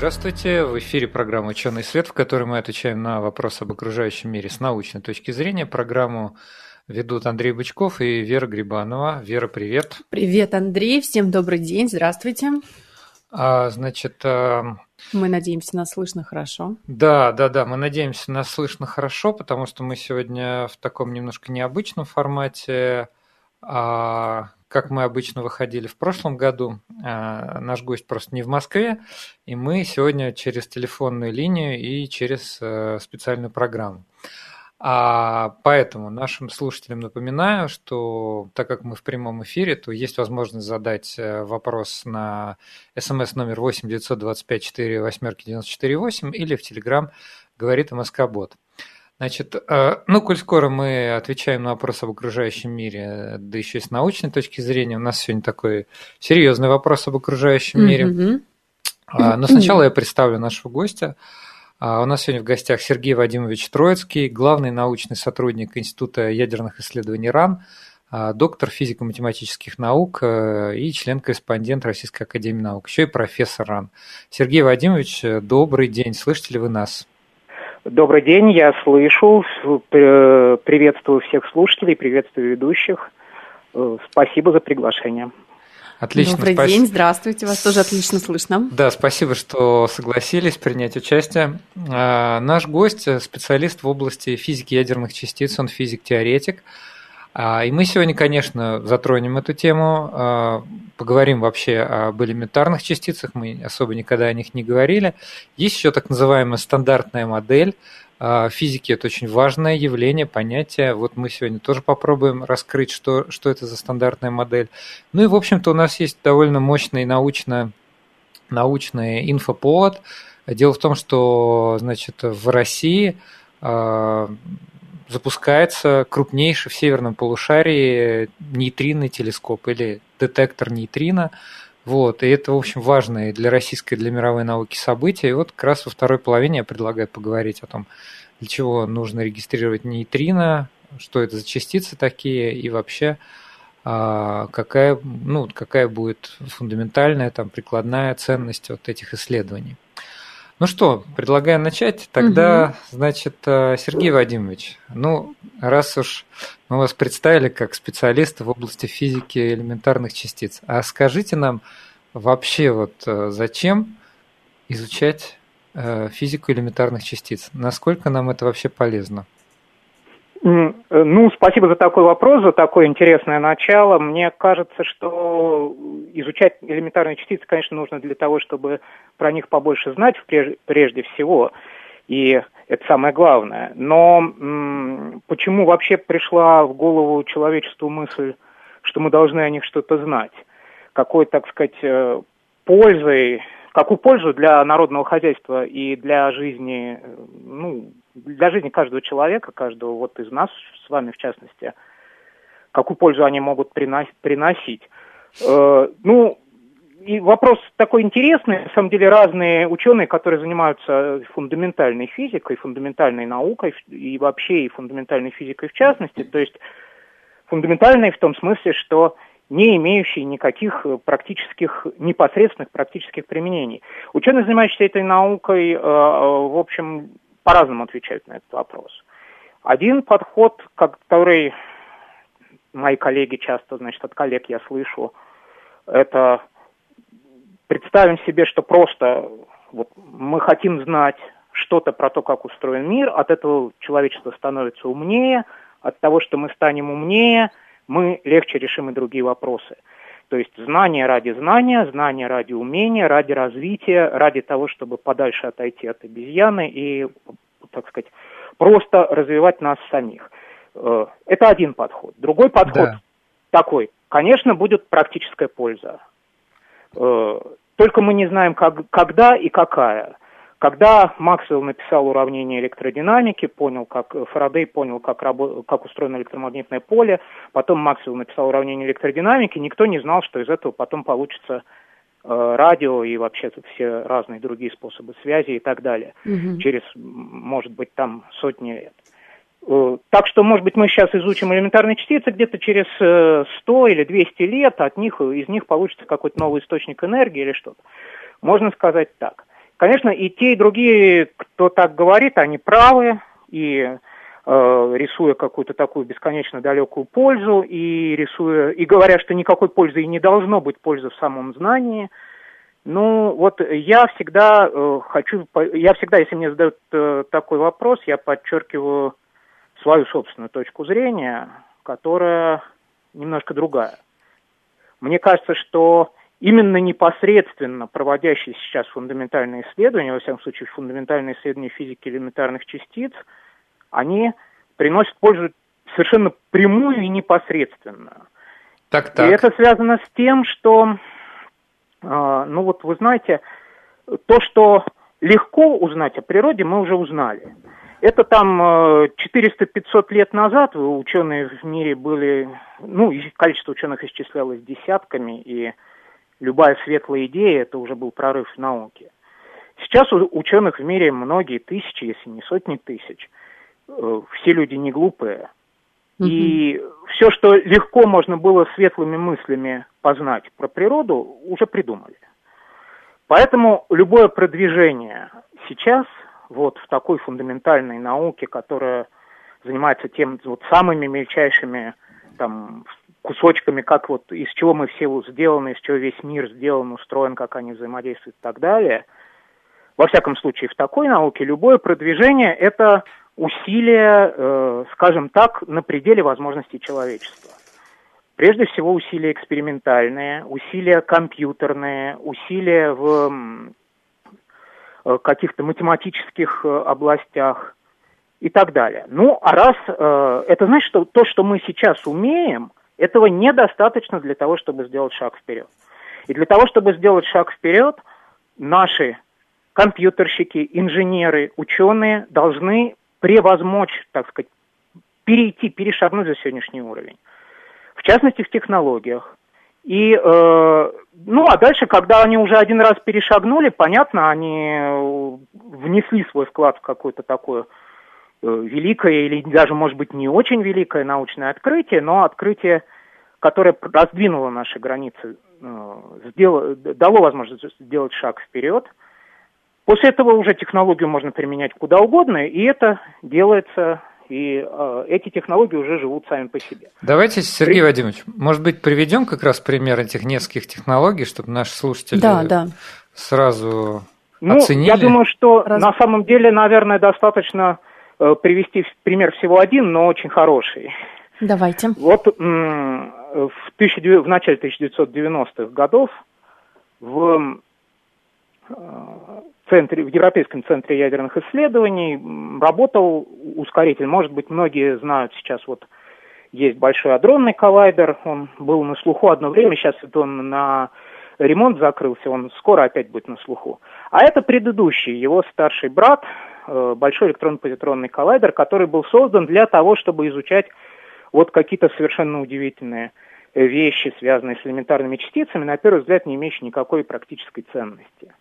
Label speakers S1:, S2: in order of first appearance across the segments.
S1: Здравствуйте, в эфире программа «Ученый свет», в которой мы отвечаем на вопросы об окружающем мире с научной точки зрения. Программу ведут Андрей Бычков и Вера Грибанова. Вера, привет.
S2: Привет, Андрей, всем добрый день, здравствуйте.
S1: А, значит... А...
S2: Мы надеемся, нас слышно хорошо.
S1: Да, да, да, мы надеемся, нас слышно хорошо, потому что мы сегодня в таком немножко необычном формате. А как мы обычно выходили в прошлом году. А, наш гость просто не в Москве, и мы сегодня через телефонную линию и через э, специальную программу. А поэтому нашим слушателям напоминаю, что так как мы в прямом эфире, то есть возможность задать э, вопрос на смс номер 8 925 4 восьмерки 94 8 или в Телеграм говорит МСК Бот. Значит, э, ну, коль скоро мы отвечаем на вопрос об окружающем мире, да еще и с научной точки зрения, у нас сегодня такой серьезный вопрос об окружающем мире. Mm-hmm. Но сначала я представлю нашего гостя. А, у нас сегодня в гостях Сергей Вадимович Троицкий, главный научный сотрудник Института ядерных исследований РАН, а, доктор физико-математических наук э, и член-корреспондент Российской Академии Наук, еще и профессор РАН. Сергей Вадимович, добрый день, слышите ли вы нас?
S3: Добрый день, я слышу. Приветствую всех слушателей, приветствую ведущих. Э, спасибо за приглашение.
S2: Отлично. Добрый спасибо. день, здравствуйте, вас тоже отлично слышно.
S1: Да, спасибо, что согласились принять участие. А, наш гость – специалист в области физики ядерных частиц, он физик-теоретик. А, и мы сегодня, конечно, затронем эту тему, а, поговорим вообще об элементарных частицах, мы особо никогда о них не говорили. Есть еще так называемая стандартная модель. А, физики это очень важное явление, понятие. Вот мы сегодня тоже попробуем раскрыть, что, что это за стандартная модель. Ну и, в общем-то, у нас есть довольно мощный научно, научный инфоповод. Дело в том, что, значит, в России запускается крупнейший в северном полушарии нейтринный телескоп или детектор нейтрино. Вот, и это, в общем, важное для российской, для мировой науки событие. И вот как раз во второй половине я предлагаю поговорить о том, для чего нужно регистрировать нейтрино, что это за частицы такие, и вообще а, какая, ну, какая будет фундаментальная, там, прикладная ценность вот этих исследований. Ну что, предлагаю начать. Тогда, угу. значит, э, Сергей Вадимович, ну, раз уж мы вас представили как специалиста в области физики элементарных частиц, а скажите нам вообще вот э, зачем изучать э, физику элементарных частиц? Насколько нам это вообще полезно?
S3: Ну, спасибо за такой вопрос, за такое интересное начало. Мне кажется, что изучать элементарные частицы, конечно, нужно для того, чтобы про них побольше знать прежде всего. И это самое главное. Но почему вообще пришла в голову человечеству мысль, что мы должны о них что-то знать? Какой, так сказать, э, пользой, какую пользу для народного хозяйства и для жизни, э, ну, для жизни каждого человека, каждого вот из нас с вами в частности, какую пользу они могут приносить. Э, ну, и вопрос такой интересный. На самом деле разные ученые, которые занимаются фундаментальной физикой, фундаментальной наукой и вообще и фундаментальной физикой в частности, то есть фундаментальной в том смысле, что не имеющие никаких практических, непосредственных практических применений. Ученые, занимающиеся этой наукой, э, в общем, по-разному отвечают на этот вопрос. Один подход, который мои коллеги часто, значит, от коллег я слышу, это представим себе, что просто вот, мы хотим знать что-то про то, как устроен мир, от этого человечество становится умнее, от того, что мы станем умнее, мы легче решим и другие вопросы. То есть знание ради знания, знание ради умения, ради развития, ради того, чтобы подальше отойти от обезьяны и, так сказать, просто развивать нас самих. Э, это один подход. Другой подход да. такой. Конечно, будет практическая польза. Э, только мы не знаем, как, когда и какая. Когда Максвелл написал уравнение электродинамики, понял, как Фарадей понял, как, рабо- как устроено электромагнитное поле, потом Максвелл написал уравнение электродинамики, никто не знал, что из этого потом получится э, радио и вообще все разные другие способы связи и так далее. Угу. Через, может быть, там сотни лет. Э, так что, может быть, мы сейчас изучим элементарные частицы, где-то через 100 э, или 200 лет от них, из них получится какой-то новый источник энергии или что-то. Можно сказать так. Конечно, и те, и другие, кто так говорит, они правы, и э, рисуя какую-то такую бесконечно далекую пользу, и рисуя, и говоря, что никакой пользы и не должно быть пользы в самом знании, ну, вот я всегда э, хочу, я всегда, если мне задают э, такой вопрос, я подчеркиваю свою собственную точку зрения, которая немножко другая. Мне кажется, что именно непосредственно проводящие сейчас фундаментальные исследования, во всяком случае фундаментальные исследования физики элементарных частиц, они приносят пользу совершенно прямую и непосредственную. Так, так. И это связано с тем, что, э, ну вот вы знаете, то, что легко узнать о природе, мы уже узнали. Это там 400-500 лет назад ученые в мире были, ну, количество ученых исчислялось десятками, и любая светлая идея, это уже был прорыв в науке. Сейчас у ученых в мире многие тысячи, если не сотни тысяч. Э, все люди не глупые. И все, что легко можно было светлыми мыслями познать про природу, уже придумали. Поэтому любое продвижение сейчас – вот в такой фундаментальной науке, которая занимается тем вот самыми мельчайшими там кусочками, как вот из чего мы все сделаны, из чего весь мир сделан, устроен, как они взаимодействуют и так далее. Во всяком случае, в такой науке любое продвижение – это усилие, э, скажем так, на пределе возможностей человечества. Прежде всего усилия экспериментальные, усилия компьютерные, усилия в Э, каких-то математических э, областях и так далее. Ну, а раз э, это значит, что то, что мы сейчас умеем, этого недостаточно для того, чтобы сделать шаг вперед. И для того, чтобы сделать шаг вперед, наши компьютерщики, инженеры, ученые должны превозмочь, так сказать, перейти, перешагнуть за сегодняшний уровень. В частности, в технологиях, и, э, ну, а дальше, когда они уже один раз перешагнули, понятно, они внесли свой вклад в какое-то такое э, великое или даже, может быть, не очень великое научное открытие, но открытие, которое раздвинуло наши границы, э, сделало, дало возможность сделать шаг вперед. После этого уже технологию можно применять куда угодно, и это делается и э, эти технологии уже живут сами по себе.
S1: Давайте, Сергей При... Вадимович, может быть, приведем как раз пример этих нескольких технологий, чтобы наши слушатели да, да. сразу ну, оценили?
S3: Я думаю, что Раз... на самом деле, наверное, достаточно э, привести пример всего один, но очень хороший.
S2: Давайте.
S3: Вот в, тысячи, в начале 1990-х годов в э, центре, в Европейском центре ядерных исследований работал ускоритель. Может быть, многие знают сейчас вот есть большой адронный коллайдер, он был на слуху одно время, сейчас он на ремонт закрылся, он скоро опять будет на слуху. А это предыдущий, его старший брат, э, большой электронно-позитронный коллайдер, который был создан для того, чтобы изучать вот какие-то совершенно удивительные вещи, связанные с элементарными частицами, на первый взгляд не имеющие никакой практической ценности.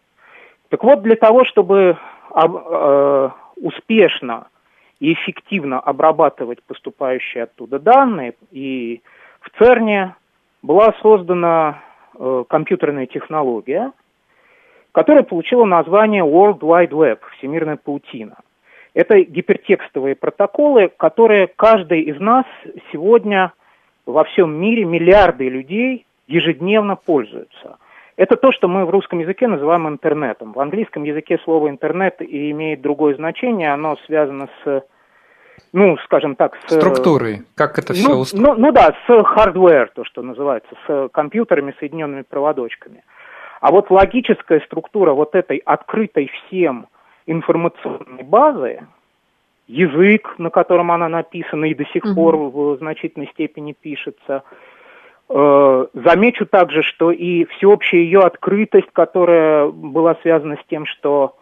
S3: Так вот, для того, чтобы э, успешно и эффективно обрабатывать поступающие оттуда данные, и в ЦЕРНе была создана э, компьютерная технология, которая получила название World Wide Web, всемирная паутина. Это гипертекстовые протоколы, которые каждый из нас сегодня во всем мире, миллиарды людей ежедневно пользуются – это то, что мы в русском языке называем интернетом. В английском языке слово интернет имеет другое значение, оно связано с, ну, скажем так, с...
S1: Структурой, как это все
S3: ну, устроено? Ну, ну да, с hardware, то, что называется, с компьютерами, соединенными проводочками. А вот логическая структура вот этой открытой всем информационной базы, язык, на котором она написана и до сих угу. пор в значительной степени пишется, Э, замечу также, что и всеобщая ее открытость, которая была связана с тем, что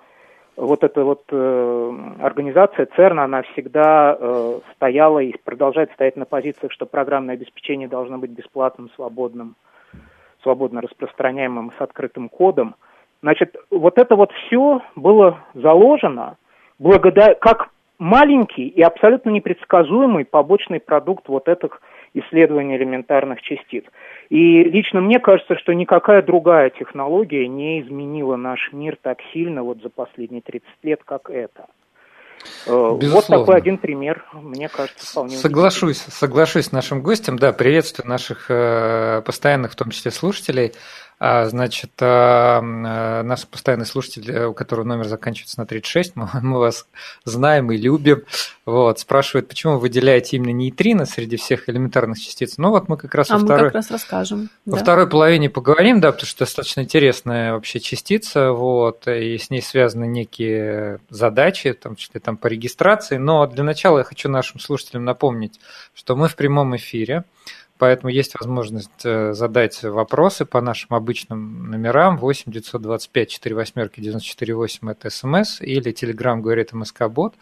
S3: вот эта вот э, организация ЦЕРН, она всегда э, стояла и продолжает стоять на позициях, что программное обеспечение должно быть бесплатным, свободным, свободно распространяемым с открытым кодом. Значит, вот это вот все было заложено благодаря, как маленький и абсолютно непредсказуемый побочный продукт вот этих исследований элементарных частиц. И лично мне кажется, что никакая другая технология не изменила наш мир так сильно вот за последние 30 лет, как это. Э, Безусловно. Вот такой один пример, мне кажется, вполне
S1: Соглашусь, соглашусь с нашим гостем, да, приветствую наших э, постоянных, в том числе слушателей. А, значит, а, а, наш постоянный слушатель, э, у которого номер заканчивается на 36, мы, мы вас знаем и любим, вот, спрашивает, почему вы выделяете именно нейтрино среди всех элементарных частиц. Ну вот мы как раз
S2: а
S1: во, второй,
S2: как раз расскажем,
S1: во да? второй половине поговорим, да, потому что достаточно интересная вообще частица, вот, и с ней связаны некие задачи, в том числе там по регистрации, но для начала я хочу нашим слушателям напомнить, что мы в прямом эфире, Поэтому есть возможность э, задать вопросы по нашим обычным номерам 8 925 4 восьмерки 94 8 это смс или телеграм говорит МСК Бот.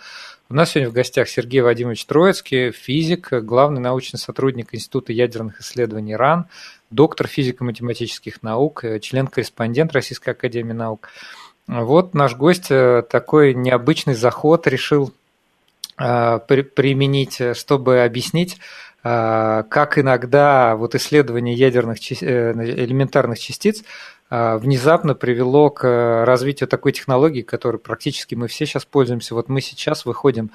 S1: У нас сегодня в гостях Сергей Вадимович Троицкий, физик, главный научный сотрудник Института ядерных исследований РАН, доктор физико-математических наук, э, член-корреспондент Российской Академии Наук. Вот наш гость э, такой необычный заход решил применить, чтобы объяснить как иногда вот исследование ядерных э, элементарных частиц а, внезапно привело к развитию такой технологии, которой практически мы все сейчас пользуемся. Вот мы сейчас выходим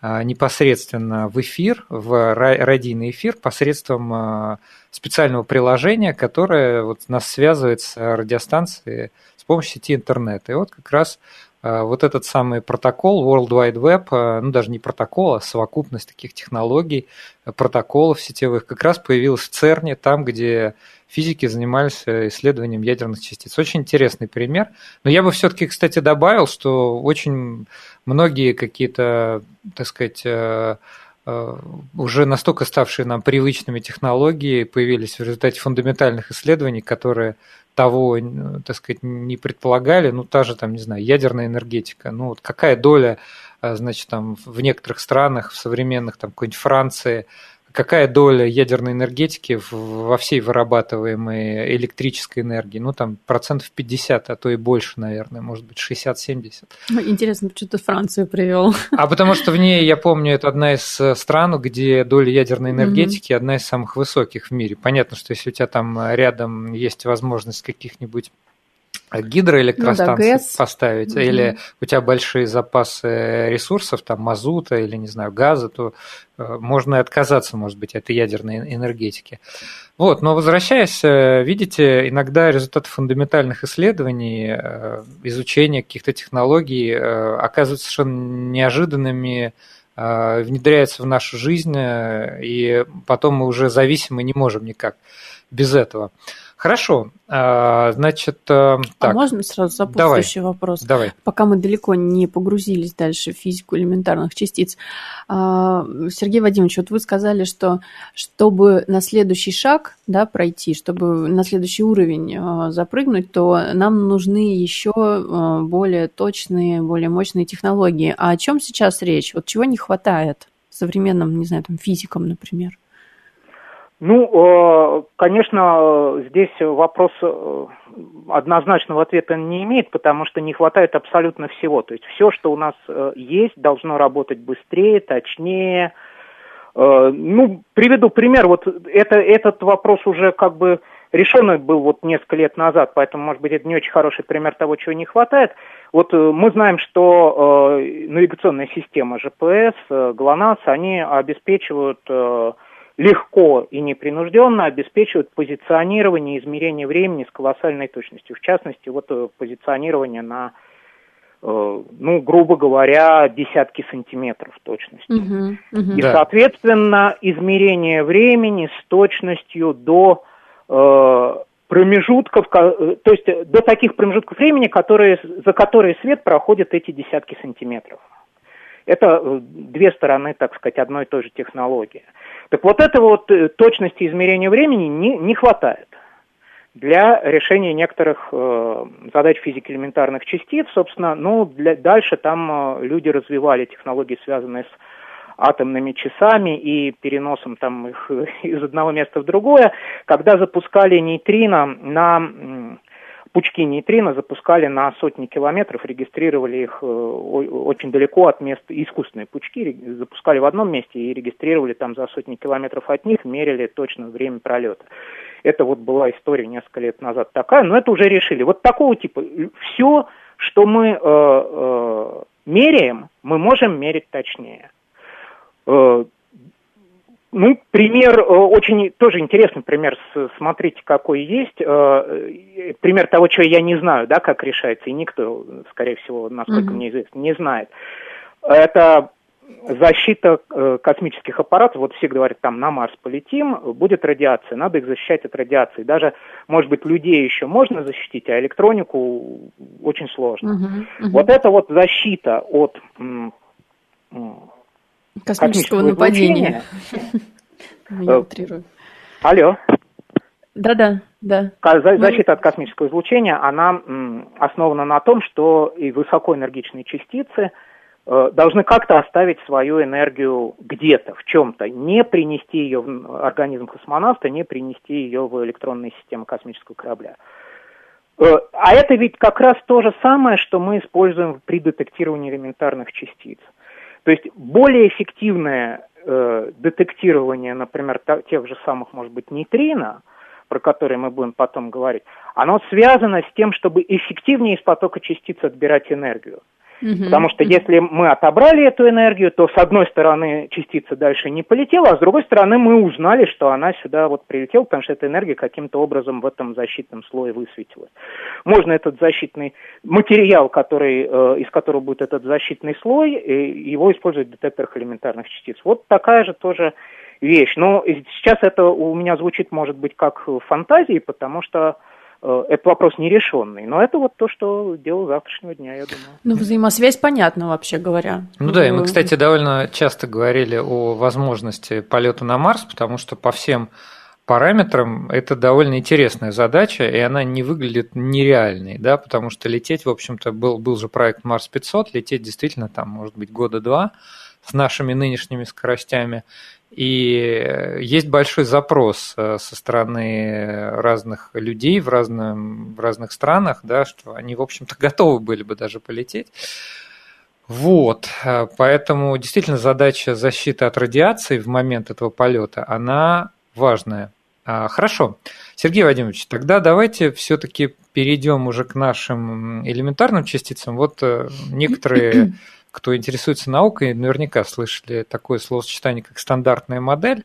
S1: а, непосредственно в эфир, в радийный эфир посредством специального приложения, которое вот нас связывает с радиостанцией с помощью сети интернета. И вот как раз Э, вот этот самый протокол World Wide Web, э, ну даже не протокол, а совокупность таких технологий, э, протоколов сетевых, как раз появился в ЦЕРНе, там, где физики занимались исследованием ядерных частиц. Очень интересный пример. Но я бы все-таки, кстати, добавил, что очень многие какие-то, так сказать, уже настолько ставшие нам привычными технологии появились в результате фундаментальных исследований, которые того, так сказать, не предполагали, ну, та же, там, не знаю, ядерная энергетика, ну, вот какая доля, э, значит, там, в некоторых странах, в современных, там, какой-нибудь Франции, какая доля ядерной энергетики во всей вырабатываемой электрической энергии? Ну, там процентов 50, а то и больше, наверное, может быть, 60-70.
S2: Ну, интересно, почему ты Францию привел?
S1: А потому что в ней, я помню, это одна из э, стран, где доля ядерной энергетики mm-hmm. одна из самых высоких в мире. Понятно, что если у тебя там рядом есть возможность каких-нибудь гидроэлектростанции ну, да, поставить, mm-hmm. или у тебя большие запасы ресурсов, там мазута или, не знаю, газа, то э, можно и отказаться, может быть, от ядерной энергетики. Вот, но возвращаясь, э, видите, иногда результаты фундаментальных исследований, э, изучения каких-то технологий оказываются совершенно неожиданными, внедряются в нашу жизнь, и потом мы уже зависимы не можем никак без этого. Хорошо, а, значит, э, а
S2: так. А можно сразу сопутствующий
S1: давай,
S2: вопрос?
S1: Давай.
S2: Пока мы далеко не погрузились дальше в физику элементарных частиц. А, Сергей Вадимович, вот вы сказали, что чтобы на следующий шаг да, пройти, чтобы на следующий уровень запрыгнуть, то нам нужны еще более точные, более мощные технологии. А о чем сейчас речь? Вот чего не хватает современным, не знаю, там, физикам, например?
S3: Ну, э, конечно, здесь вопрос э, однозначного ответа не имеет, потому что не хватает абсолютно всего. То есть все, что у нас э, есть, должно работать быстрее, точнее. Ну, приведу пример. Вот это, этот вопрос уже как бы решенный был вот несколько лет назад, поэтому, может быть, это не очень хороший пример того, чего не хватает. Вот мы знаем, что навигационная система GPS, GLONASS, они обеспечивают легко и непринужденно обеспечивают позиционирование и измерение времени с колоссальной точностью. В частности, вот э, позиционирование на, э, ну, грубо говоря, десятки сантиметров точности. Uh-huh, uh-huh. И, соответственно, измерение времени с точностью до э, промежутков, то есть до таких промежутков времени, которые, за которые свет проходит эти десятки сантиметров. Это две стороны, так сказать, одной и той же технологии. Так вот этого вот э, точности измерения времени не, не хватает. для решения некоторых э, задач физики элементарных частиц. Собственно, ну, для, дальше там э, люди развивали технологии, связанные с атомными часами и переносом там их из одного места в другое, когда запускали нейтрино на пучки нейтрино запускали на сотни километров, регистрировали их э, очень далеко от места, искусственные пучки запускали в одном месте и регистрировали там за сотни километров от них, мерили точно время пролета. Это вот была история несколько лет назад такая, но это уже решили. Вот такого типа все, что мы э, э, меряем, мы можем мерить точнее. Э, ну, пример э, очень тоже интересный пример. Смотрите, какой есть. Э, пример того, чего я не знаю, да, как решается, и никто, скорее всего, насколько mm-hmm. мне известно, не знает. Это защита космических аппаратов, вот все говорят, там на Марс полетим, будет радиация, надо их защищать от радиации. Даже, может быть, людей еще можно защитить, а электронику очень сложно. Uh-huh, uh-huh. Вот это вот защита от
S2: Космического нападения. Я
S3: э, утрирую. Алло.
S2: Да-да, да.
S3: Защита от космического излучения, она основана на том, что и высокоэнергичные частицы э, должны как-то оставить свою энергию где-то, в чем-то, не принести ее в организм космонавта, не принести ее в электронные системы космического корабля. Э, а это ведь как раз то же самое, что мы используем при детектировании элементарных частиц. То есть более эффективное э, детектирование, например, тех же самых, может быть, нейтрино, про которые мы будем потом говорить, оно связано с тем, чтобы эффективнее из потока частиц отбирать энергию. Угу. Потому что если мы отобрали эту энергию, то с одной стороны частица дальше не полетела, а с другой стороны мы узнали, что она сюда вот прилетела, потому что эта энергия каким-то образом в этом защитном слое высветилась. Можно этот защитный материал, который, э, из которого будет этот защитный слой, э, его использовать в детекторах элементарных частиц. Вот такая же тоже вещь. Но сейчас это у меня звучит, может быть, как фантазии, потому что это вопрос нерешенный. Но это вот то, что дело завтрашнего дня, я думаю.
S2: Ну, взаимосвязь понятна, вообще говоря.
S1: Ну да, и мы, кстати, довольно часто говорили о возможности полета на Марс, потому что по всем параметрам это довольно интересная задача, и она не выглядит нереальной, да, потому что лететь, в общем-то, был, был же проект Марс 500, лететь действительно там, может быть, года два с нашими нынешними скоростями, и есть большой запрос э, со стороны разных людей в, разном, в разных странах, да, что они, в общем-то, готовы были бы даже полететь. Вот, э, поэтому действительно задача защиты от радиации в момент этого полета, она важная. А, хорошо, Сергей Вадимович, тогда давайте все-таки перейдем уже к нашим элементарным частицам. Вот э, некоторые кто интересуется наукой, наверняка слышали такое словосочетание, как стандартная модель.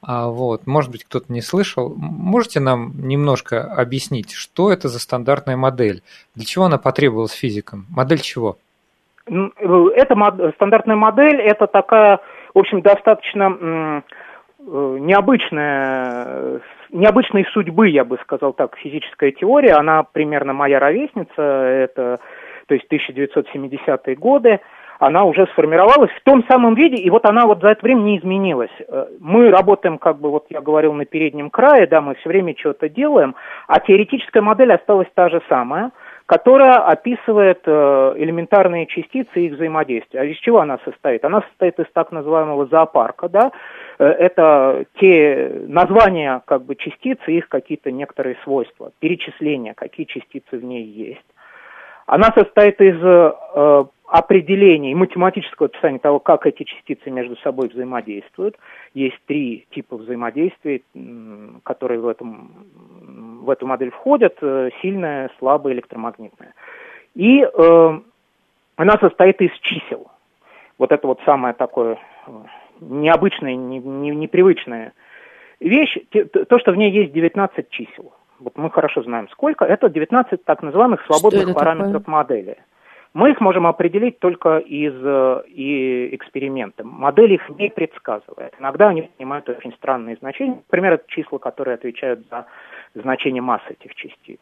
S1: А вот, может быть, кто-то не слышал. Можете нам немножко объяснить, что это за стандартная модель? Для чего она потребовалась физикам? Модель чего?
S3: Эта мод... стандартная модель – это такая, в общем, достаточно э, необычная, необычной судьбы, я бы сказал так, физическая теория. Она примерно моя ровесница, это то есть 1970-е годы она уже сформировалась в том самом виде, и вот она вот за это время не изменилась. Э, мы работаем, как бы вот я говорил, на переднем крае, да, мы все время что-то делаем, а теоретическая модель осталась та же самая, которая описывает э, элементарные частицы и их взаимодействие. А из чего она состоит? Она состоит из так называемого зоопарка, да, э, это те названия как бы частиц и их какие-то некоторые свойства, перечисления, какие частицы в ней есть. Она состоит из определение и математического описания того, как эти частицы между собой взаимодействуют. Есть три типа взаимодействия, которые в, этом, в эту модель входят. Э, сильная, слабая, электромагнитная. И э, она состоит из чисел. Вот это вот самое такое э, необычное, не, не, непривычная вещь. То, что в ней есть 19 чисел. Вот мы хорошо знаем, сколько. Это 19 так называемых свободных параметров такое? модели. Мы их можем определить только из э, и эксперимента. Модель их не предсказывает. Иногда они принимают очень странные значения. Например, это числа, которые отвечают за значение массы этих частиц.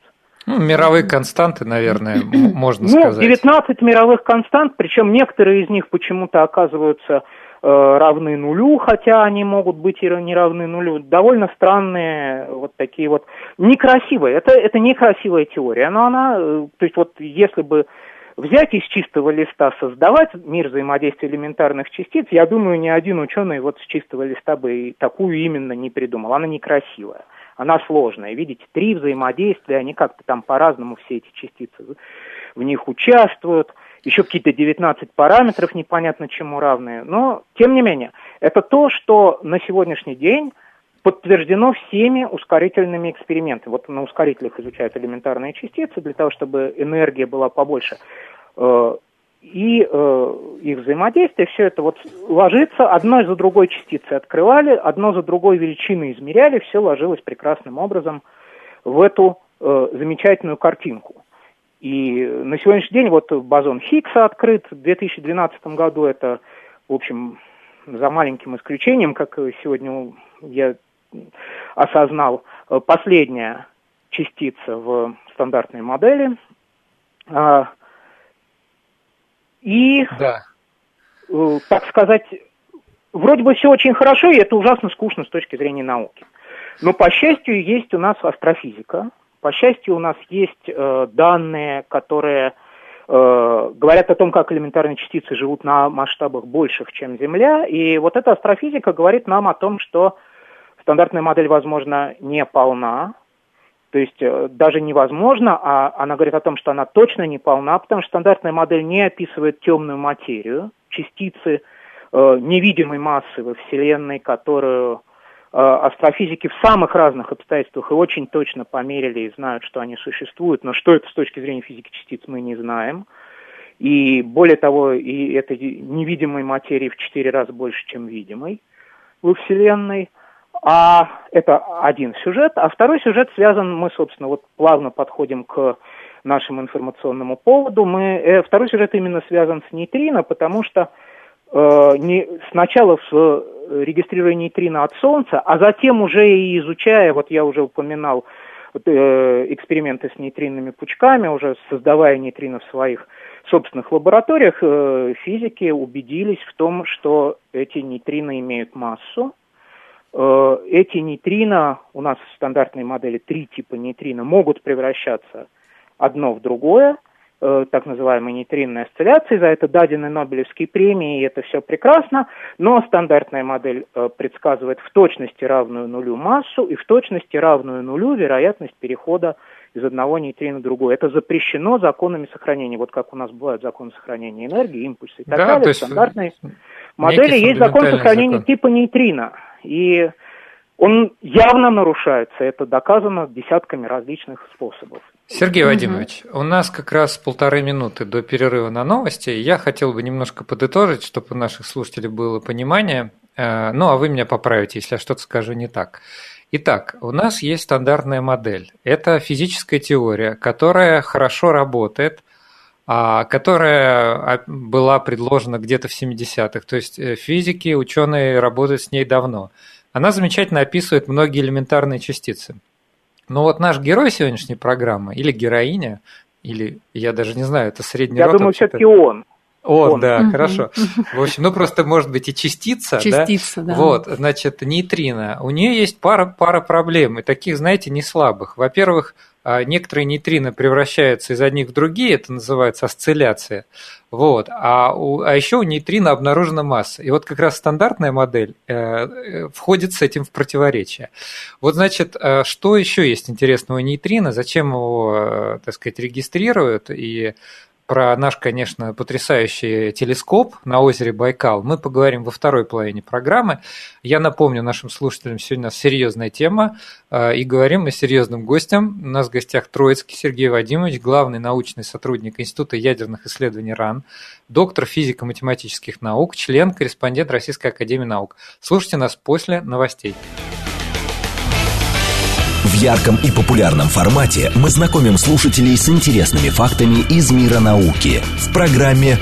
S1: Ну, мировые константы, наверное, можно ну, сказать.
S3: Ну, 19 мировых констант, причем некоторые из них почему-то оказываются э, равны нулю, хотя они могут быть и не равны нулю. Довольно странные вот такие вот некрасивые. Это, это некрасивая теория, но она, то есть вот если бы взять из чистого листа создавать мир взаимодействия элементарных частиц, я думаю, ни один ученый вот с чистого листа бы такую именно не придумал. Она некрасивая, она сложная. Видите, три взаимодействия, они как-то там по-разному все эти частицы в них участвуют. Еще какие-то 19 параметров непонятно чему равные. Но, тем не менее, это то, что на сегодняшний день подтверждено всеми ускорительными экспериментами. Вот на ускорителях изучают элементарные частицы для того, чтобы энергия была побольше. Э, и э, их взаимодействие, все это вот ложится, одной за другой частицы открывали, одно за другой величины измеряли, все ложилось прекрасным образом в эту э, замечательную картинку. И на сегодняшний день вот бозон Хиггса открыт в 2012 году, это, в общем, за маленьким исключением, как сегодня я осознал, э, последняя частица в стандартной модели. А, и, да. Э, так сказать, вроде бы все очень хорошо, и это ужасно скучно с точки зрения науки. Но, по счастью, есть у нас астрофизика, по счастью, у нас есть э, данные, которые говорят о том, как элементарные частицы живут на масштабах больших, чем Земля. И вот эта астрофизика говорит нам о том, что стандартная модель, возможно, не полна, то есть э, даже невозможно, а она говорит о том, что она точно не полна, потому что стандартная модель не описывает темную материю, частицы э, невидимой массы во Вселенной, которую э, астрофизики в самых разных обстоятельствах и очень точно померили и знают, что они существуют, но что это с точки зрения физики частиц мы не знаем. И более того, и этой невидимой материи в четыре раза больше, чем видимой во Вселенной – а это один сюжет. А второй сюжет связан, мы, собственно, вот плавно подходим к нашему информационному поводу. Мы, э, второй сюжет именно связан с нейтрино, потому что э, не, сначала с, э, регистрируя нейтрино от Солнца, а затем уже и изучая, вот я уже упоминал, э, эксперименты с нейтринными пучками, уже создавая нейтрино в своих собственных лабораториях, э, физики убедились в том, что эти нейтрино имеют массу, эти нейтрино, у нас в стандартной модели три типа нейтрино, могут превращаться одно в другое, э, так называемые нейтринные осцилляции, за это дадены Нобелевские премии, и это все прекрасно, но стандартная модель э, предсказывает в точности равную нулю массу и в точности равную нулю вероятность перехода из одного нейтрина в другое. Это запрещено законами сохранения. Вот как у нас бывают законы сохранения энергии, импульсы и так да, далее. В стандартной модели есть закон сохранения закон. типа нейтрина. И он явно нарушается. Это доказано десятками различных способов.
S1: Сергей угу. Вадимович, у нас как раз полторы минуты до перерыва на новости. Я хотел бы немножко подытожить, чтобы у наших слушателей было понимание. Э, ну, а вы меня поправите, если я что-то скажу не так. Итак, у нас есть стандартная модель. Это физическая теория, которая хорошо работает, которая а, была предложена где-то в 70-х. То есть э, физики, ученые работают с ней давно. Она замечательно описывает многие элементарные частицы. Но вот наш герой сегодняшней программы, или героиня, или я даже не знаю, это средний
S3: Я
S1: род. Я
S3: думаю, все-таки он.
S1: Он, он, да, хорошо. В общем, ну просто может быть и частица, частица да? да. Вот, значит, нейтрино. У нее есть пара, пара проблем, и таких, знаете, не слабых. Во-первых, а, некоторые нейтрино превращаются из одних в другие, это называется осцилляция. Вот. А, у, а еще у нейтрино обнаружена масса. И вот как раз стандартная модель э, э, входит с этим в противоречие. Вот значит, э, что еще есть интересного у нейтрина, зачем его, э, так сказать, регистрируют и про наш, конечно, потрясающий телескоп на озере Байкал мы поговорим во второй половине программы. Я напомню нашим слушателям, сегодня у нас серьезная тема, э, и говорим мы с серьезным гостем. У нас в гостях Троицкий Сергей Вадимович, главный научный сотрудник Института ядерных исследований РАН, доктор физико-математических наук, член, корреспондент Российской Академии Наук. Слушайте нас после новостей.
S4: В ярком и популярном формате мы знакомим слушателей с интересными фактами из мира науки в программе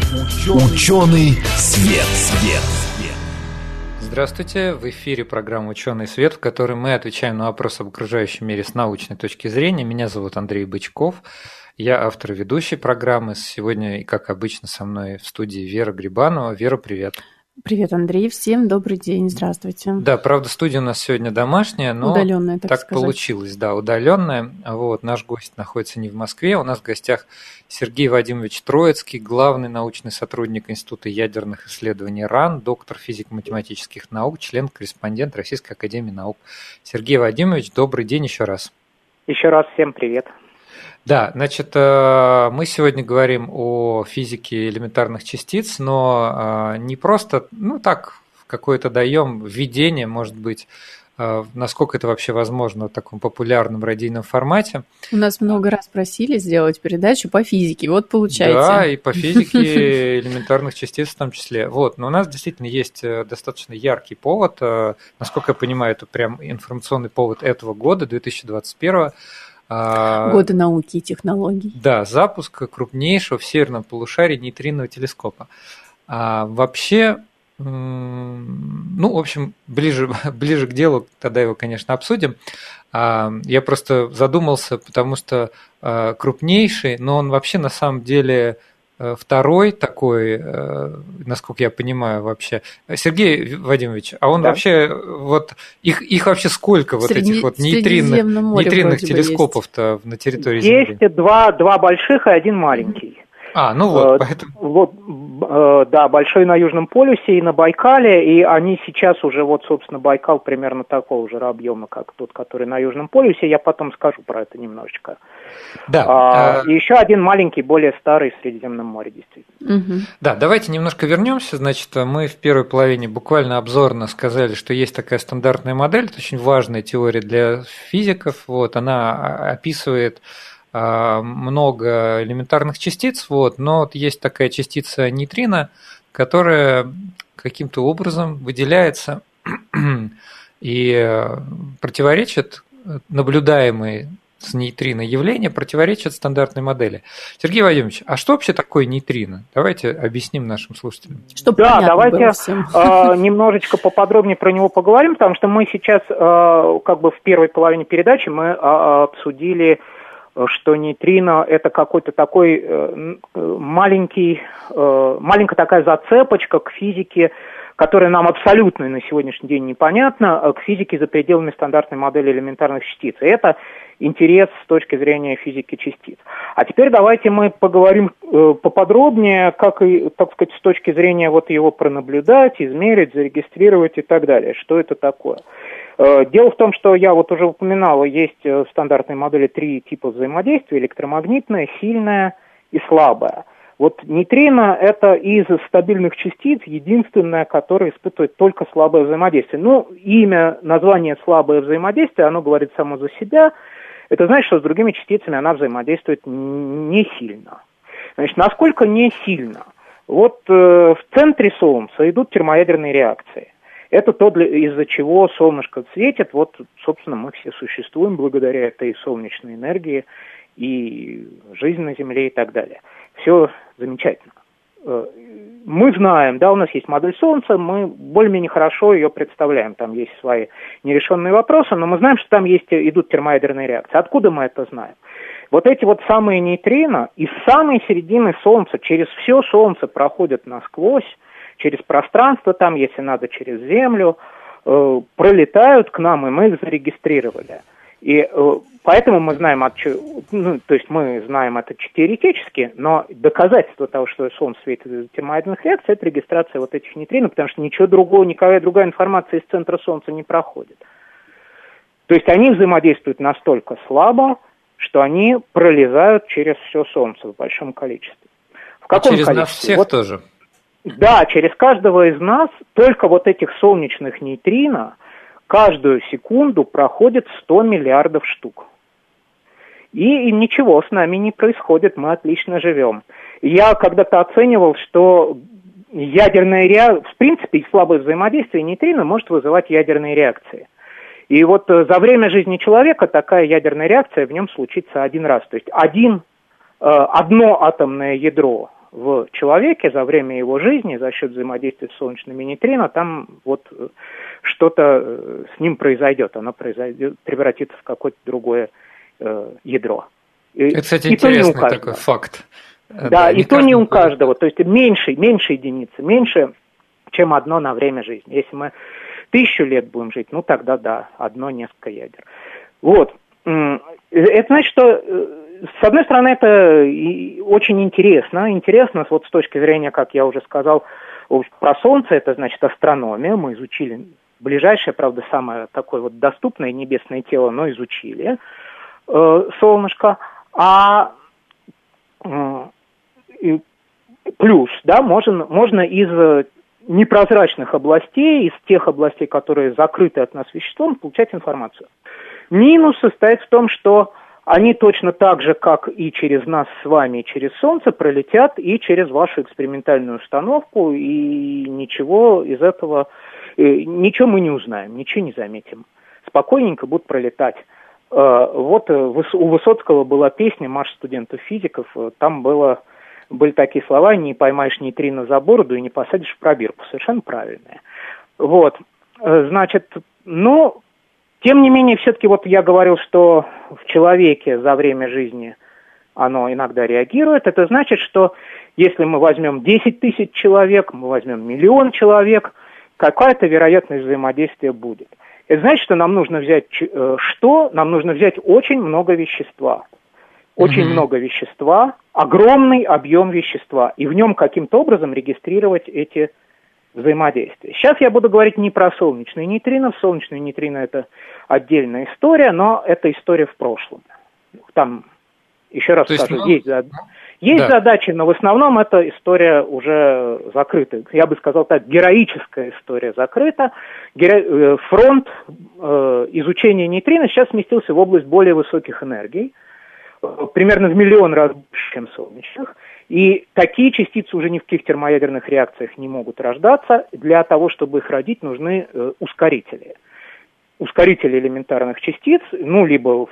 S4: «Ученый свет». свет.
S1: Здравствуйте, в эфире программа «Ученый свет», в которой мы отвечаем на вопросы об окружающем мире с научной точки зрения. Меня зовут Андрей Бычков, я автор и ведущий программы. Сегодня, как обычно, со мной в студии Вера Грибанова. Вера, привет.
S2: Привет, Андрей. Всем добрый день. Здравствуйте.
S1: Да, правда, студия у нас сегодня домашняя, но
S2: удаленная, так,
S1: так
S2: сказать.
S1: получилось, да, удаленная. Вот, наш гость находится не в Москве. У нас в гостях Сергей Вадимович Троицкий, главный научный сотрудник Института ядерных исследований РАН, доктор физико-математических наук, член-корреспондент Российской Академии Наук. Сергей Вадимович, добрый день еще раз.
S3: Еще раз всем привет.
S1: Да, значит, э, мы сегодня говорим о физике элементарных частиц, но э, не просто, ну так, какое-то даем введение, может быть, э, насколько это вообще возможно в таком популярном радийном формате.
S2: У нас много раз просили сделать передачу по физике, вот получается.
S1: Да, и по физике элементарных частиц в том числе. Вот, но у нас действительно есть достаточно яркий повод, насколько я понимаю, это прям информационный повод этого года, 2021
S2: а, Годы науки и технологий.
S1: Да, запуск крупнейшего в северном полушарии нейтринового телескопа. А вообще, ну, в общем, ближе, ближе к делу, тогда его, конечно, обсудим. А, я просто задумался, потому что а, крупнейший, но он вообще на самом деле второй такой, э, насколько я понимаю вообще, Сергей Вадимович, а он да. вообще, вот их, их вообще сколько вот Средне... этих вот нейтринных, нейтринных телескопов-то на территории
S3: есть Земли? Есть два, два больших и один маленький.
S1: А, ну вот, э, поэтому...
S3: Вот, э, да, большой на Южном полюсе и на Байкале, и они сейчас уже, вот, собственно, Байкал примерно такого же объема, как тот, который на Южном полюсе, я потом скажу про это немножечко. Да. А, а... И еще один маленький, более старый в Средиземном море, действительно.
S1: Угу. Да, давайте немножко вернемся, значит, мы в первой половине буквально обзорно сказали, что есть такая стандартная модель, это очень важная теория для физиков, вот, она описывает а, много элементарных частиц, вот, но вот есть такая частица нейтрино, которая каким-то образом выделяется и противоречит наблюдаемой с нейтрино явления противоречат стандартной модели. Сергей Вадимович, а что вообще такое нейтрино? Давайте объясним нашим слушателям.
S3: Чтобы да, давайте э, немножечко поподробнее про него поговорим, потому что мы сейчас, э, как бы в первой половине передачи мы э, обсудили что нейтрино это какой-то такой э, маленький, э, маленькая такая зацепочка к физике, которая нам абсолютно на сегодняшний день непонятна, к физике за пределами стандартной модели элементарных частиц. И это интерес с точки зрения физики частиц. А теперь давайте мы поговорим э, поподробнее, как и, так сказать, с точки зрения вот его пронаблюдать, измерить, зарегистрировать и так далее. Что это такое? Э, дело в том, что я вот уже упоминал, есть э, в стандартной модели три типа взаимодействия, электромагнитное, сильное и слабое. Вот нейтрино – это из стабильных частиц единственное, которое испытывает только слабое взаимодействие. Ну, имя, название слабое взаимодействие, оно говорит само за себя. Это значит, что с другими частицами она взаимодействует не сильно. Значит, насколько не сильно? Вот э, в центре Солнца идут термоядерные реакции. Это то, из-за чего солнышко светит. Вот, собственно, мы все существуем благодаря этой солнечной энергии и жизнь на Земле и так далее. Все замечательно. Мы знаем, да, у нас есть модель Солнца, мы более-менее хорошо ее представляем. Там есть свои нерешенные вопросы, но мы знаем, что там есть, идут термоядерные реакции. Откуда мы это знаем? Вот эти вот самые нейтрино из самой середины Солнца через все Солнце проходят насквозь, через пространство там, если надо, через Землю, э, пролетают к нам, и мы их зарегистрировали. И э, поэтому мы знаем, от, ну, то есть мы знаем это теоретически, но доказательство того, что Солнце светит из термоядерных реакций, это регистрация вот этих нейтрино, потому что ничего другого, никакая другая информация из центра Солнца не проходит. То есть они взаимодействуют настолько слабо, что они пролезают через все Солнце в большом количестве.
S1: В каком через количестве? нас всех вот, тоже.
S3: Да, через каждого из нас только вот этих солнечных нейтрино каждую секунду проходит 100 миллиардов штук. И, и ничего с нами не происходит, мы отлично живем. Я когда-то оценивал, что ядерная реакция, в принципе, слабое взаимодействие нейтрино может вызывать ядерные реакции. И вот э, за время жизни человека такая ядерная реакция в нем случится один раз. То есть один, э, одно атомное ядро в человеке за время его жизни за счет взаимодействия с солнечными нейтрино, там вот э, что-то э, с ним произойдет, оно произойдет, превратится в какое-то другое э, ядро.
S1: Это, кстати, и интересный такой факт.
S3: Да, да и то не у каждого, то есть меньше, меньше единицы, меньше чем одно на время жизни. Если мы тысячу лет будем жить, ну тогда да, одно несколько ядер. Вот. Это значит, что э, с одной стороны, это очень интересно. Интересно вот с точки зрения, как я уже сказал, про Солнце, это значит астрономия. Мы изучили ближайшее, правда, самое такое вот доступное небесное тело, но изучили э, солнышко. А э, плюс, да, можно, можно из непрозрачных областей, из тех областей, которые закрыты от нас веществом, получать информацию. Минус состоит в том, что они точно так же, как и через нас с вами, через Солнце, пролетят и через вашу экспериментальную установку, и ничего из этого, э, ничего мы не узнаем, ничего не заметим. Спокойненько будут пролетать. Э, вот э, у Высоцкого была песня «Марш студентов-физиков», там было, были такие слова «Не поймаешь нейтрино за бороду и не посадишь в пробирку». Совершенно правильные. Вот, значит, ну, тем не менее, все-таки вот я говорил, что в человеке за время жизни оно иногда реагирует. Это значит, что если мы возьмем 10 тысяч человек, мы возьмем миллион человек, какая-то вероятность взаимодействия будет. Это значит, что нам нужно взять э, что? Нам нужно взять очень много вещества. Очень mm-hmm. много вещества, огромный объем вещества, и в нем каким-то образом регистрировать эти взаимодействия. Сейчас я буду говорить не про солнечные нейтрино. Солнечные нейтрино – это отдельная история, но это история в прошлом. Там, еще раз То скажу, есть, ну, есть, есть да. задачи, но в основном эта история уже закрыта. Я бы сказал так, героическая история закрыта. Геро... Э, фронт э, изучения нейтрино сейчас сместился в область более высоких энергий, э, примерно в миллион раз больше, чем солнечных. И такие частицы уже ни в каких термоядерных реакциях не могут рождаться. Для того, чтобы их родить, нужны э, ускорители. Ускорители элементарных частиц, ну, либо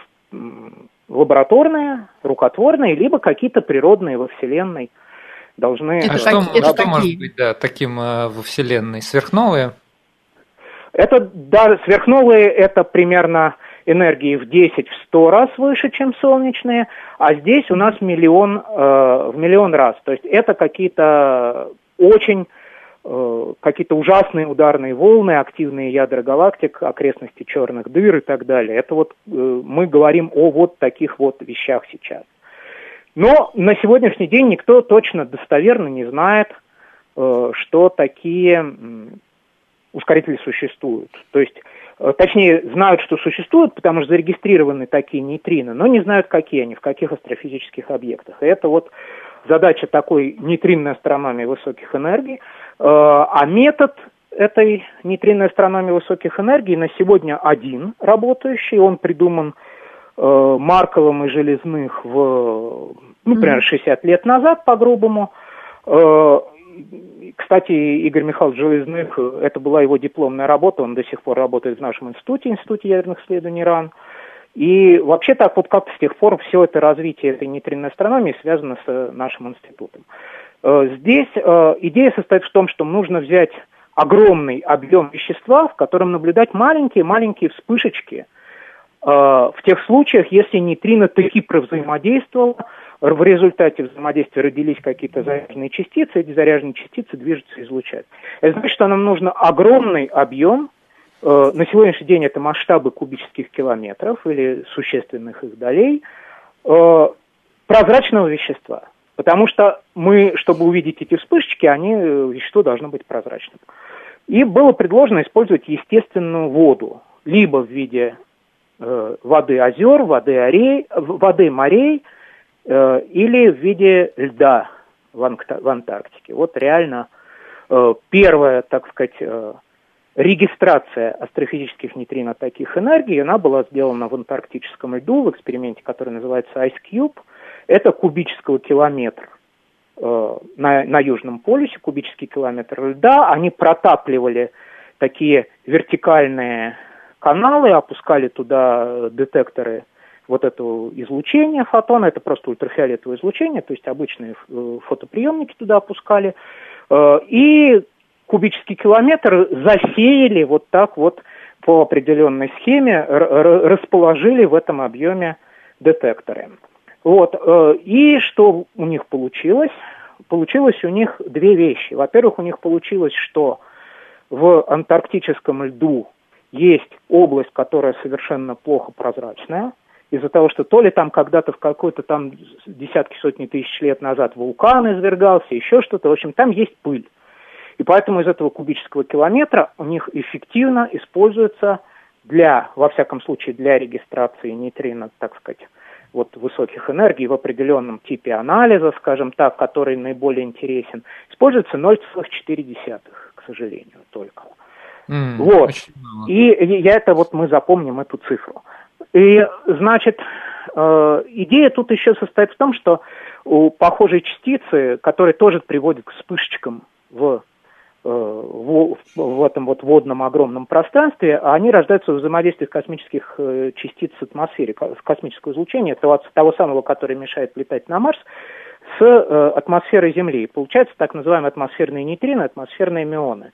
S3: лабораторные, рукотворные, либо какие-то природные во Вселенной должны...
S1: Это, а что, это что может быть да, таким э, во Вселенной? Сверхновые?
S3: Это, да, сверхновые это примерно энергии в 10, в 100 раз выше, чем солнечные, а здесь у нас миллион, э, в миллион раз. То есть это какие-то очень э, какие-то ужасные ударные волны, активные ядра галактик, окрестности черных дыр и так далее. Это вот э, мы говорим о вот таких вот вещах сейчас. Но на сегодняшний день никто точно достоверно не знает, э, что такие ускорители существуют. То есть точнее, знают, что существуют, потому что зарегистрированы такие нейтрино, но не знают, какие они, в каких астрофизических объектах. И это вот задача такой нейтринной астрономии высоких энергий. Э, а метод этой нейтринной астрономии высоких энергий на сегодня один работающий. Он придуман э, Марковым и Железных в, ну, примерно 60 лет назад, по-грубому. Кстати, Игорь Михайлович Железных, это была его дипломная работа, он до сих пор работает в нашем институте, Институте ядерных исследований РАН. И вообще так вот как с тех пор все это развитие этой нейтринной астрономии связано с нашим институтом. Э, здесь э, идея состоит в том, что нужно взять огромный объем вещества, в котором наблюдать маленькие-маленькие вспышечки – э, в тех случаях, если нейтрино таки провзаимодействовало в результате взаимодействия родились какие-то заряженные частицы, эти заряженные частицы движутся и излучают. Это значит, что нам нужно огромный объем, э, на сегодняшний день это масштабы кубических километров или существенных их долей, э, прозрачного вещества. Потому что мы, чтобы увидеть эти вспышечки, они, э, вещество должно быть прозрачным. И было предложено использовать естественную воду, либо в виде э, воды озер, воды, орей, воды морей, или в виде льда в, Антарктике. Вот реально э, первая, так сказать, э, регистрация астрофизических нейтрино таких энергий, она была сделана в антарктическом льду в эксперименте, который называется Ice Cube. Это кубического километр на, на Южном полюсе, кубический километр льда. Они протапливали такие вертикальные каналы, опускали туда детекторы вот это излучение фотона, это просто ультрафиолетовое излучение, то есть обычные э, фотоприемники туда опускали, э, и кубический километр засеяли вот так вот по определенной схеме, расположили в этом объеме детекторы. Вот, э, и что у них получилось? Получилось у них две вещи. Во-первых, у них получилось, что в антарктическом льду есть область, которая совершенно плохо прозрачная, из-за того, что то ли там когда-то в какой-то там десятки, сотни тысяч лет назад вулкан извергался, еще что-то, в общем, там есть пыль. И поэтому из этого кубического километра у них эффективно используется для, во всяком случае, для регистрации нейтрино, так сказать, вот высоких энергий в определенном типе анализа, скажем так, который наиболее интересен, используется 0,4, к сожалению, только. Mm, вот. И, и я это вот мы запомним эту цифру. И, значит, э, идея тут еще состоит в том, что у похожей частицы, которые тоже приводят к вспышечкам в Э, в, в этом вот водном огромном пространстве, они рождаются в взаимодействии космических э, частиц с атмосферой, с космического излучения, того, того самого, который мешает летать на Марс, с атмосферой Земли. Получается так называемые атмосферные нейтрино, атмосферные мионы.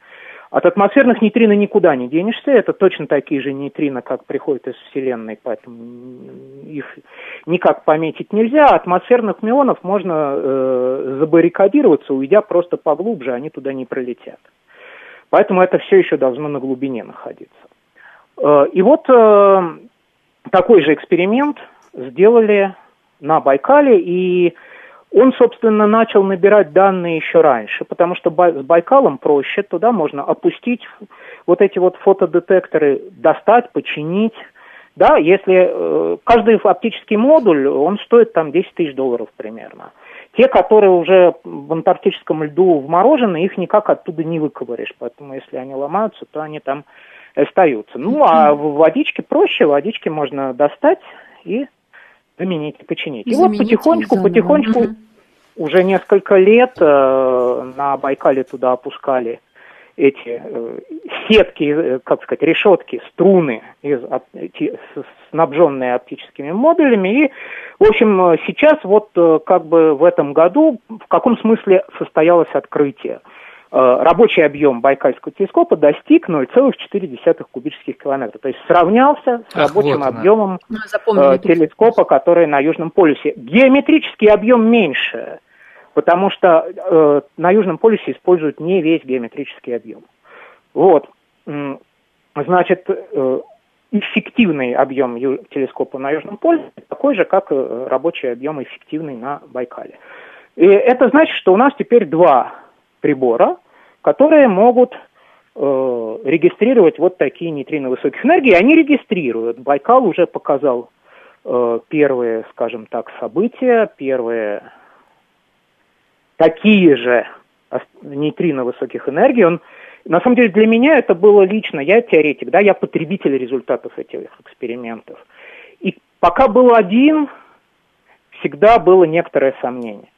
S3: От атмосферных нейтрино никуда не денешься, это точно такие же нейтрино, как приходят из Вселенной, поэтому их никак пометить нельзя. Атмосферных мионов можно э, забаррикадироваться, уйдя просто поглубже, они туда не пролетят. Поэтому это все еще должно на глубине находиться. Э, и вот э, такой же эксперимент сделали на Байкале, и он, собственно, начал набирать данные еще раньше, потому что с Байкалом проще, туда можно опустить вот эти вот фотодетекторы, достать, починить. Да, если э, каждый оптический модуль, он стоит там 10 тысяч долларов примерно. Те, которые уже в антарктическом льду вморожены, их никак оттуда не выковыришь, поэтому если они ломаются, то они там остаются. Ну, а в водичке проще, водички можно достать и заменить и починить. И, и вот потихонечку, потихонечку угу. уже несколько лет э, на Байкале туда опускали эти э, сетки, э, как сказать, решетки, струны, из, эти, снабженные оптическими модулями. И, в общем, э, сейчас вот э, как бы в этом году в каком смысле состоялось открытие – рабочий объем Байкальского телескопа достиг 0,4 кубических километра. То есть сравнялся с Ах, рабочим вот объемом ну, э, телескопа, который на Южном полюсе. Геометрический объем меньше, потому что э, на Южном полюсе используют не весь геометрический объем. Вот. Значит, э, эффективный объем телескопа на Южном полюсе такой же, как э, рабочий объем эффективный на Байкале. И это значит, что у нас теперь два прибора, которые могут э, регистрировать вот такие нейтрино высоких энергий. Они регистрируют. Байкал уже показал э, первые, скажем так, события, первые такие же нейтрино высоких энергий. Он, на самом деле для меня это было лично, я теоретик, да, я потребитель результатов этих экспериментов. И пока был один, всегда было некоторое сомнение.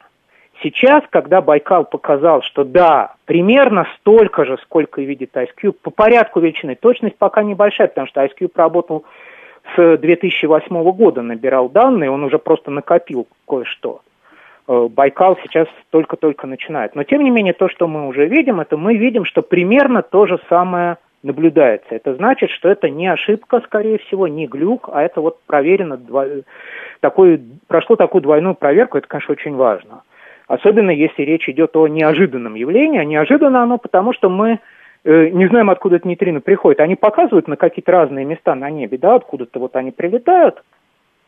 S3: Сейчас, когда Байкал показал, что да, примерно столько же, сколько и видит IceCube, по порядку величины, точность пока небольшая, потому что IceCube работал с 2008 года, набирал данные, он уже просто накопил кое-что. Э, Байкал сейчас только-только начинает. Но тем не менее, то, что мы уже видим, это мы видим, что примерно то же самое наблюдается. Это значит, что это не ошибка, скорее всего, не глюк, а это вот проверено, такой, прошло такую двойную проверку, это, конечно, очень важно. Особенно если речь идет о неожиданном явлении. А неожиданно оно потому, что мы э, не знаем, откуда это нейтрино приходит. Они показывают на какие-то разные места на небе, да, откуда-то вот они прилетают.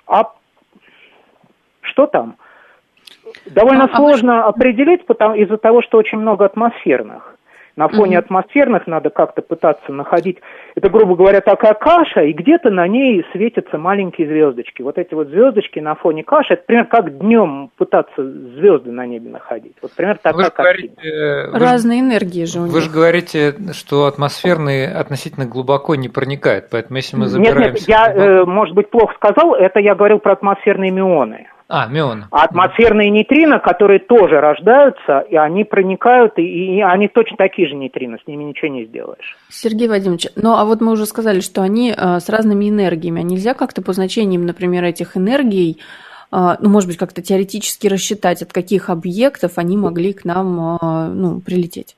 S3: А что там? Довольно а, сложно а... определить потому, из-за того, что очень много атмосферных. На фоне атмосферных надо как-то пытаться находить, это, грубо говоря, такая каша, и где-то на ней светятся маленькие звездочки. Вот эти вот звездочки на фоне каши, это примерно как днем пытаться звезды на небе находить. Вот примерно такая вы говорите,
S2: вы Разные энергии же у них.
S1: Вы же говорите, что атмосферные относительно глубоко не проникают, поэтому если мы забираемся... Нет, нет,
S3: я, э, может быть, плохо сказал, это я говорил про атмосферные мионы.
S1: А, мион.
S3: Атмосферные нейтрино, которые тоже рождаются, и они проникают, и, и они точно такие же нейтрино, с ними ничего не сделаешь.
S2: Сергей Вадимович, ну а вот мы уже сказали, что они э, с разными энергиями. А нельзя как-то по значениям, например, этих энергий, э, ну, может быть, как-то теоретически рассчитать, от каких объектов они могли к нам э, ну, прилететь?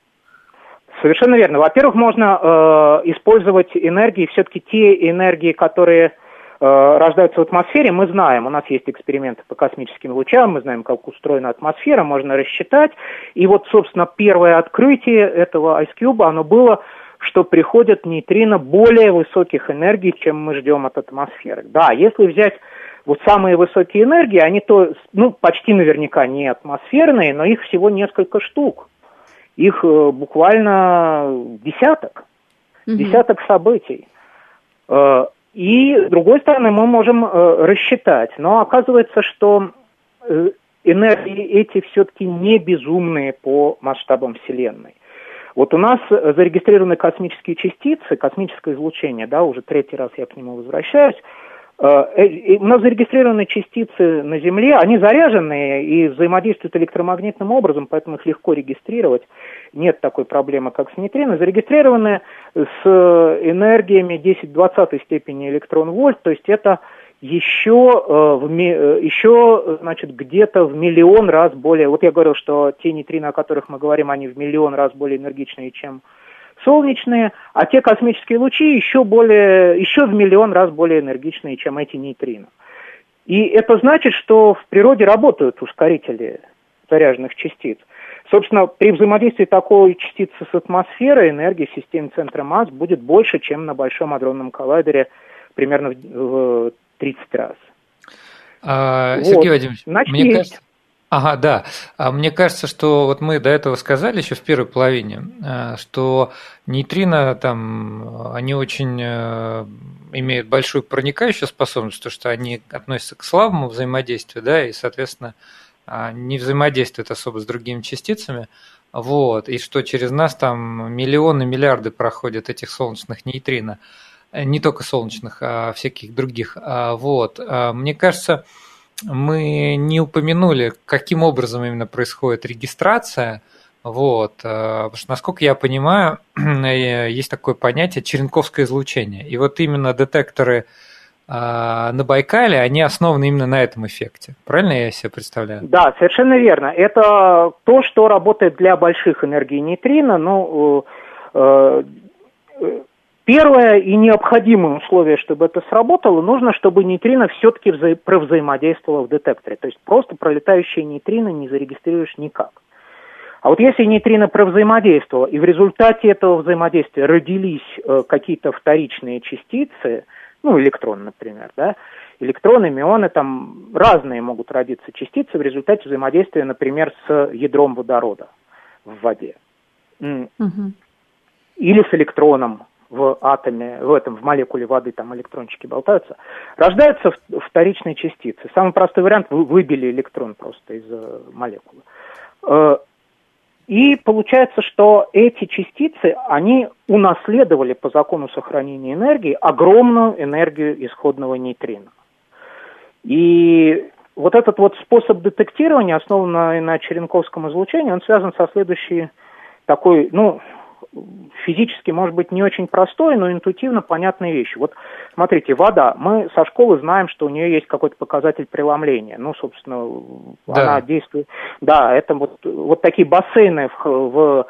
S3: Совершенно верно. Во-первых, можно э, использовать энергии, все-таки те энергии, которые Э, рождаются в атмосфере, мы знаем, у нас есть эксперименты по космическим лучам, мы знаем, как устроена атмосфера, можно рассчитать. И вот, собственно, первое открытие этого Ice Cube, оно было что приходят нейтрино более высоких энергий, чем мы ждем от атмосферы. Да, если взять вот самые высокие энергии, они то, ну, почти наверняка не атмосферные, но их всего несколько штук. Их э, буквально десяток, угу. десяток событий. И, с другой стороны, мы можем э, рассчитать, но оказывается, что э, энергии эти все-таки не безумные по масштабам Вселенной. Вот у нас зарегистрированы космические частицы, космическое излучение, да, уже третий раз я к нему возвращаюсь, у нас зарегистрированы частицы на Земле, они заряженные и взаимодействуют электромагнитным образом, поэтому их легко регистрировать. Нет такой проблемы, как с нейтрино. Зарегистрированы с энергиями 10-20 степени электрон-вольт, то есть это еще, э, еще значит, где-то в миллион раз более, вот я говорил, что те нейтрино, о которых мы говорим, они в миллион раз более энергичные, чем солнечные, а те космические лучи еще, более, еще в миллион раз более энергичные, чем эти нейтрино. И это значит, что в природе работают ускорители заряженных частиц. Собственно, при взаимодействии такой частицы с атмосферой энергия в системе центра масс будет больше, чем на Большом адронном коллайдере примерно в 30 раз.
S1: А, Сергей вот. Вадимович, Значит, мне есть. кажется, Ага, да. А мне кажется, что вот мы до этого сказали еще в первой половине, э, что нейтрино там, они очень э, имеют большую проникающую способность, то что они относятся к слабому взаимодействию, да, и, соответственно, а, не взаимодействуют особо с другими частицами. Вот, и что через нас там миллионы, миллиарды проходят этих солнечных нейтрино. Э, не только солнечных, а всяких других. А, вот. Мне кажется, мы не упомянули, каким образом именно происходит регистрация. Вот, э, потому что, насколько я понимаю, э, есть такое понятие черенковское излучение. И вот именно детекторы э, на Байкале, они основаны именно на этом эффекте. Правильно я себе представляю?
S3: Да, совершенно верно. Это то, что работает для больших энергий нейтрино. Ну, Первое и необходимое условие, чтобы это сработало, нужно, чтобы нейтрино все-таки вза- провзаимодействовало в детекторе. То есть просто пролетающие нейтрино не зарегистрируешь никак. А вот если нейтрино провзаимодействовало, и в результате этого взаимодействия родились э, какие-то вторичные частицы, ну, электрон, например, да, электроны, мионы, там разные могут родиться частицы в результате взаимодействия, например, с ядром водорода в воде. Угу. Или с электроном в атоме, в этом, в молекуле воды, там электрончики болтаются, рождаются вторичные частицы. Самый простой вариант, вы выбили электрон просто из э, молекулы. Э, и получается, что эти частицы, они унаследовали по закону сохранения энергии огромную энергию исходного нейтрина. И вот этот вот способ детектирования, основанный на черенковском излучении, он связан со следующей такой, ну, физически, может быть, не очень простой, но интуитивно понятной вещи. Вот смотрите, вода. Мы со школы знаем, что у нее есть какой-то показатель преломления. Ну, собственно, да. она действует. Да, это вот, вот такие бассейны в, в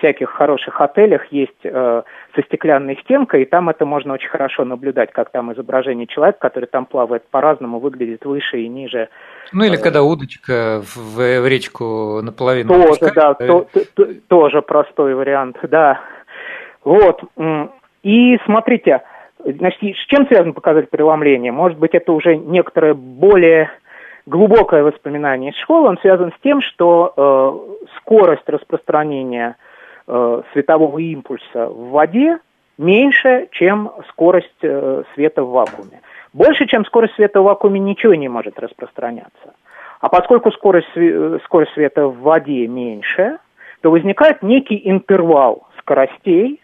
S3: всяких хороших отелях есть э, со стеклянной стенкой, и там это можно очень хорошо наблюдать, как там изображение человека, который там плавает по-разному, выглядит выше и ниже.
S1: Ну или э, когда удочка в, в речку наполовину.
S3: Тоже, опускает, да, то, то, тоже простой вариант, да. Вот. И смотрите, значит, с чем связан показатель преломления? Может быть, это уже некоторое более глубокое воспоминание из школы. Он связан с тем, что э, скорость распространения э, светового импульса в воде меньше, чем скорость э, света в вакууме. Больше, чем скорость света в вакууме, ничего не может распространяться. А поскольку скорость, э, скорость света в воде меньше, то возникает некий интервал скоростей,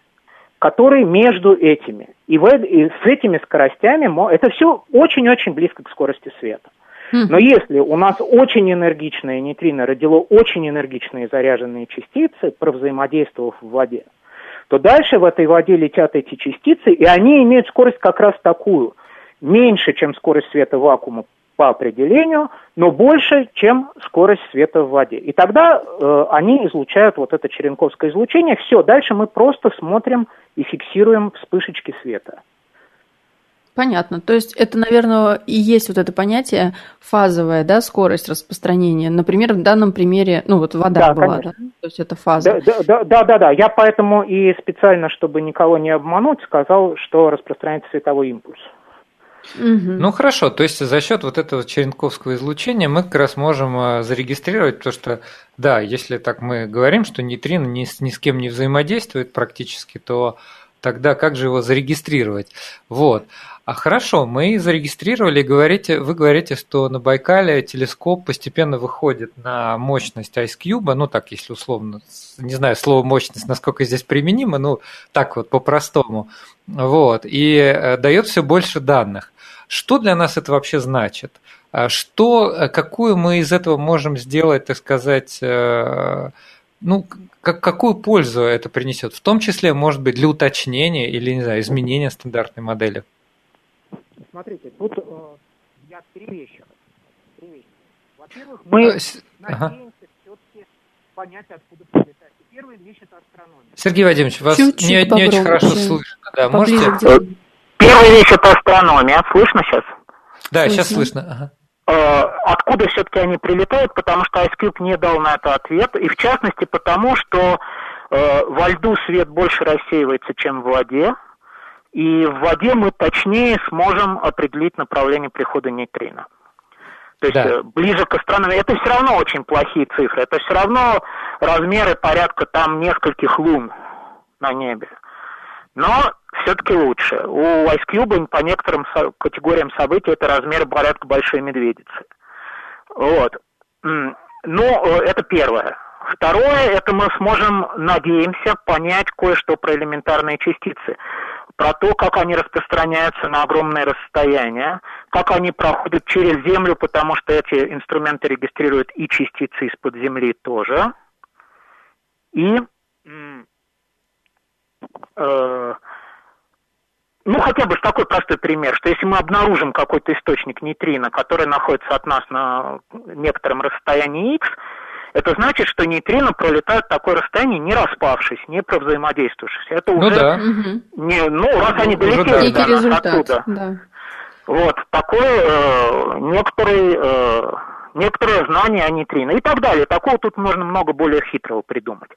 S3: который между этими. И, в, и с этими скоростями это все очень-очень близко к скорости света. Но если у нас очень энергичное нейтрино родило очень энергичные заряженные частицы, провзаимодействовав в воде, то дальше в этой воде летят эти частицы, и они имеют скорость как раз такую, меньше, чем скорость света вакуума по определению, но больше, чем скорость света в воде. И тогда э, они излучают вот это черенковское излучение. Все, дальше мы просто смотрим и фиксируем вспышечки света.
S2: Понятно. То есть это, наверное, и есть вот это понятие фазовая, да, скорость распространения. Например, в данном примере, ну вот вода да, была, да? То есть это фаза.
S3: Да, да, да, да, да. Я поэтому и специально, чтобы никого не обмануть, сказал, что распространяется световой импульс.
S1: Угу. Ну хорошо, то есть за счет вот этого черенковского излучения мы как раз можем э, зарегистрировать то, что да, если так мы говорим, что нейтрино ни с, ни с кем не взаимодействует практически, то тогда как же его зарегистрировать? Вот. А хорошо, мы зарегистрировали, говорите, вы говорите, что на Байкале телескоп постепенно выходит на мощность Ice Cube, ну так, если условно, не знаю, слово мощность, насколько здесь применимо, ну так вот по-простому, вот, и э, дает все больше данных. Что для нас это вообще значит? А что, э, какую мы из этого можем сделать, так сказать, э, ну, как, какую пользу это принесет? В том числе, может быть, для уточнения или, не знаю, изменения стандартной модели?
S3: Смотрите, тут э, я три вещи. Три вещи. Во-первых, мы ага. надеемся все-таки понять, откуда прилетает. Первая вещь это астрономия.
S1: Сергей Вадимович, вас Чуть-чуть не, не очень хорошо слышно. Да,
S3: можете? Э, первая вещь это астрономия. Слышно сейчас?
S1: Да, слышно. сейчас слышно. Ага.
S3: Э, откуда все-таки они прилетают, потому что Ice не дал на это ответ, и в частности потому, что э, во льду свет больше рассеивается, чем в воде, и в воде мы точнее сможем определить направление прихода нейтрино. То есть да. Э, ближе к астрономии. Это все равно очень плохие цифры. Это все равно размеры порядка там нескольких лун на небе. Но все-таки лучше. У Ice Cube по некоторым категориям событий это размер порядка большой медведицы. Вот. Ну, э, это первое. Второе, это мы сможем, надеемся, понять кое-что про элементарные частицы про то, как они распространяются на огромные расстояния, как они проходят через Землю, потому что эти инструменты регистрируют и частицы из-под Земли тоже. И э, ну, хотя бы такой простой пример, что если мы обнаружим какой-то источник нейтрино, который находится от нас на некотором расстоянии x, это значит, что нейтрино пролетают такое расстояние, не распавшись, не провзаимодействовавшись. Это ну, уже да. не, ну, раз они долетели до нас оттуда. Да. Вот, такое э, некоторые, э, некоторое знание о нейтрино и так далее. Такого тут можно много более хитрого придумать.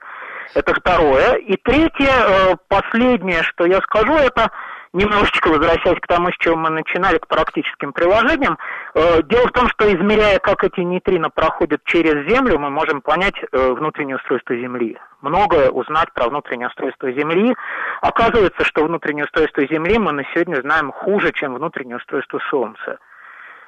S3: Это второе. И третье, э, последнее, что я скажу, это немножечко возвращаясь к тому, с чего мы начинали, к практическим приложениям, э, дело в том, что измеряя, как эти нейтрино проходят через Землю, мы можем понять э, внутреннее устройство Земли. Многое узнать про внутреннее устройство Земли. Оказывается, что внутреннее устройство Земли мы на сегодня знаем хуже, чем внутреннее устройство Солнца.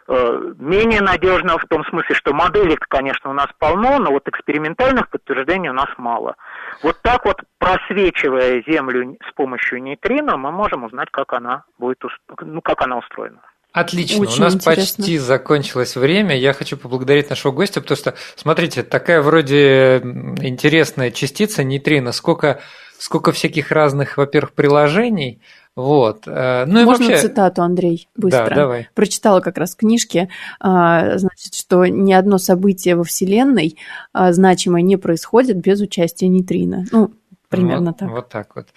S3: Э, менее надежно в том смысле, что моделей, конечно, у нас полно, но вот экспериментальных подтверждений у нас мало. Вот так вот, просвечивая Землю с помощью нейтрино, мы можем узнать, как она будет, ну, как она устроена.
S1: Отлично, Очень у нас интересно. почти закончилось время. Я хочу поблагодарить нашего гостя, потому что, смотрите, такая вроде интересная частица нейтрино, сколько, сколько всяких разных, во-первых, приложений, вот.
S2: Э, ну, Можно вообще... цитату, Андрей, быстро? Да, давай. Прочитала как раз в книжке, а, значит, что ни одно событие во Вселенной а, значимое не происходит без участия нейтрино. Ну, Примерно
S1: вот,
S2: так.
S1: Вот так вот.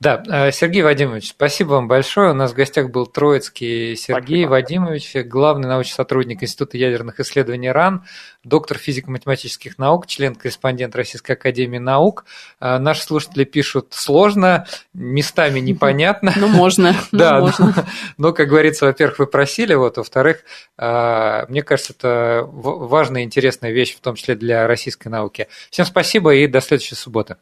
S1: Да, э, Сергей Вадимович, спасибо вам большое. У нас в гостях был Троицкий Сергей спасибо. Вадимович, главный научный сотрудник Института ядерных исследований РАН, доктор физико-математических наук, член-корреспондент Российской Академии Наук. Э, наши слушатели пишут сложно, местами непонятно.
S2: Ну, можно.
S1: Да, но, как говорится, во-первых, вы просили, вот, во-вторых, э, мне кажется, это важная и интересная вещь, в том числе для российской науки. Всем спасибо и до следующей субботы.